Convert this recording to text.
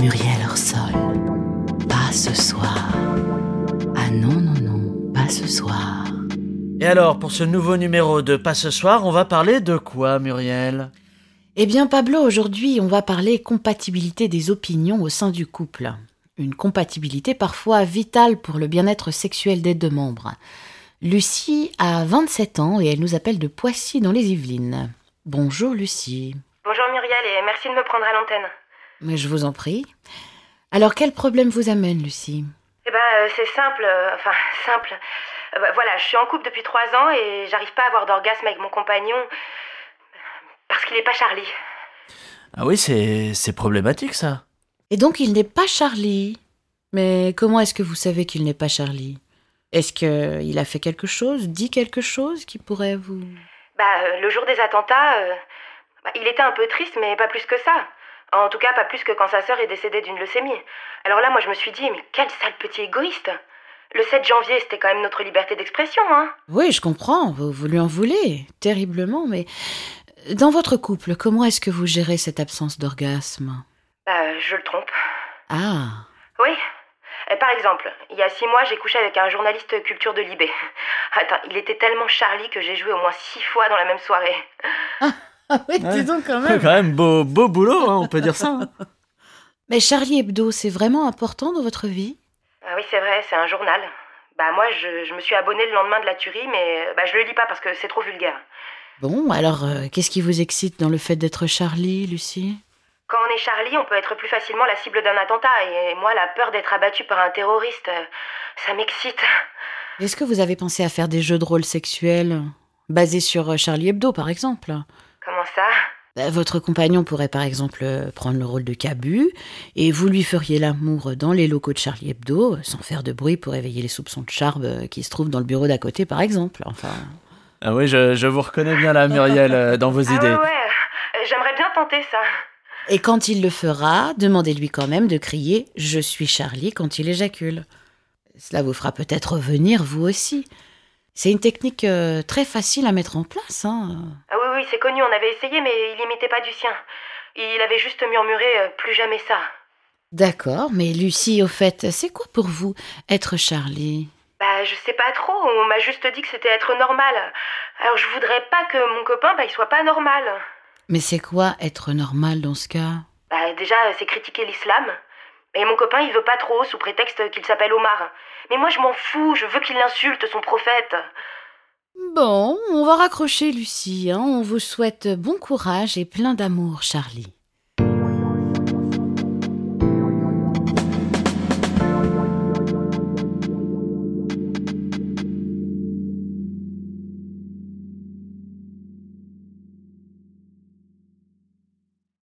Muriel Orsol. Pas ce soir. Ah non, non, non, pas ce soir. Et alors, pour ce nouveau numéro de Pas ce soir, on va parler de quoi, Muriel? Eh bien, Pablo, aujourd'hui, on va parler compatibilité des opinions au sein du couple. Une compatibilité parfois vitale pour le bien-être sexuel des deux membres. Lucie a 27 ans et elle nous appelle de Poissy dans les Yvelines. Bonjour Lucie. Bonjour Muriel et merci de me prendre à l'antenne. Mais je vous en prie. Alors quel problème vous amène Lucie? Eh ben euh, c'est simple, euh, enfin simple. Euh, bah, voilà, je suis en couple depuis trois ans et j'arrive pas à avoir d'orgasme avec mon compagnon parce qu'il est pas Charlie. Ah oui, c'est c'est problématique ça. Et donc il n'est pas Charlie. Mais comment est-ce que vous savez qu'il n'est pas Charlie? Est-ce qu'il a fait quelque chose, dit quelque chose qui pourrait vous... Bah euh, le jour des attentats, euh, bah, il était un peu triste mais pas plus que ça. En tout cas, pas plus que quand sa sœur est décédée d'une leucémie. Alors là, moi, je me suis dit, mais quel sale petit égoïste Le 7 janvier, c'était quand même notre liberté d'expression, hein Oui, je comprends, vous, vous lui en voulez, terriblement, mais dans votre couple, comment est-ce que vous gérez cette absence d'orgasme? Bah, je le trompe. Ah, Oui. Euh, Par exemple, il y a six mois, j'ai couché avec un journaliste culture de Libé. Attends, il était tellement Charlie que j'ai joué au moins six fois dans la même soirée. ah oui, dis donc quand C'est quand même beau, beau boulot, hein, on peut dire ça. hein. Mais Charlie Hebdo, c'est vraiment important dans votre vie? Ah oui, c'est vrai, c'est un journal. Bah moi, je, je me suis abonnée le lendemain de la tuerie, mais euh, bah, je le lis pas parce que c'est trop vulgaire. Bon, alors euh, qu'est-ce qui vous excite dans le fait d'être Charlie, Lucie? Quand on est Charlie, on peut être plus facilement la cible d'un attentat, et moi, la peur d'être abattu par un terroriste, euh, ça m'excite. Est-ce que vous avez pensé à faire des jeux de rôle sexuels basés sur euh, Charlie Hebdo, par exemple? Comment ça? Bah, Votre compagnon pourrait par exemple euh, prendre le rôle de Cabu et vous lui feriez l'amour dans les locaux de Charlie Hebdo sans faire de bruit pour éveiller les soupçons de Charbe euh, qui se trouvent dans le bureau d'à côté par exemple. Enfin, Ah oui, je, je vous reconnais bien là, Muriel, euh, dans vos Ah idées. ouais, ouais, j'aimerais bien tenter ça. Et quand il le fera, demandez-lui quand même de crier ⁇ Je suis Charlie ⁇ quand il éjacule. Cela vous fera peut-être revenir vous aussi. C'est une technique très facile à mettre en place. Hein. Ah oui, oui, c'est connu, on avait essayé, mais il imitait pas du sien. Il avait juste murmuré euh, plus jamais ça. D'accord, mais Lucie, au fait, c'est quoi pour vous être Charlie? Bah, je sais pas trop, on m'a juste dit que c'était être normal. Alors je voudrais pas que mon copain, bah, il soit pas normal. Mais c'est quoi être normal dans ce cas? Bah, déjà, c'est critiquer l'islam. Et mon copain, il veut pas trop, sous prétexte qu'il s'appelle Omar. Mais moi, je m'en fous, je veux qu'il insulte son prophète. Bon, on va raccrocher Lucie. hein. On vous souhaite bon courage et plein d'amour, Charlie.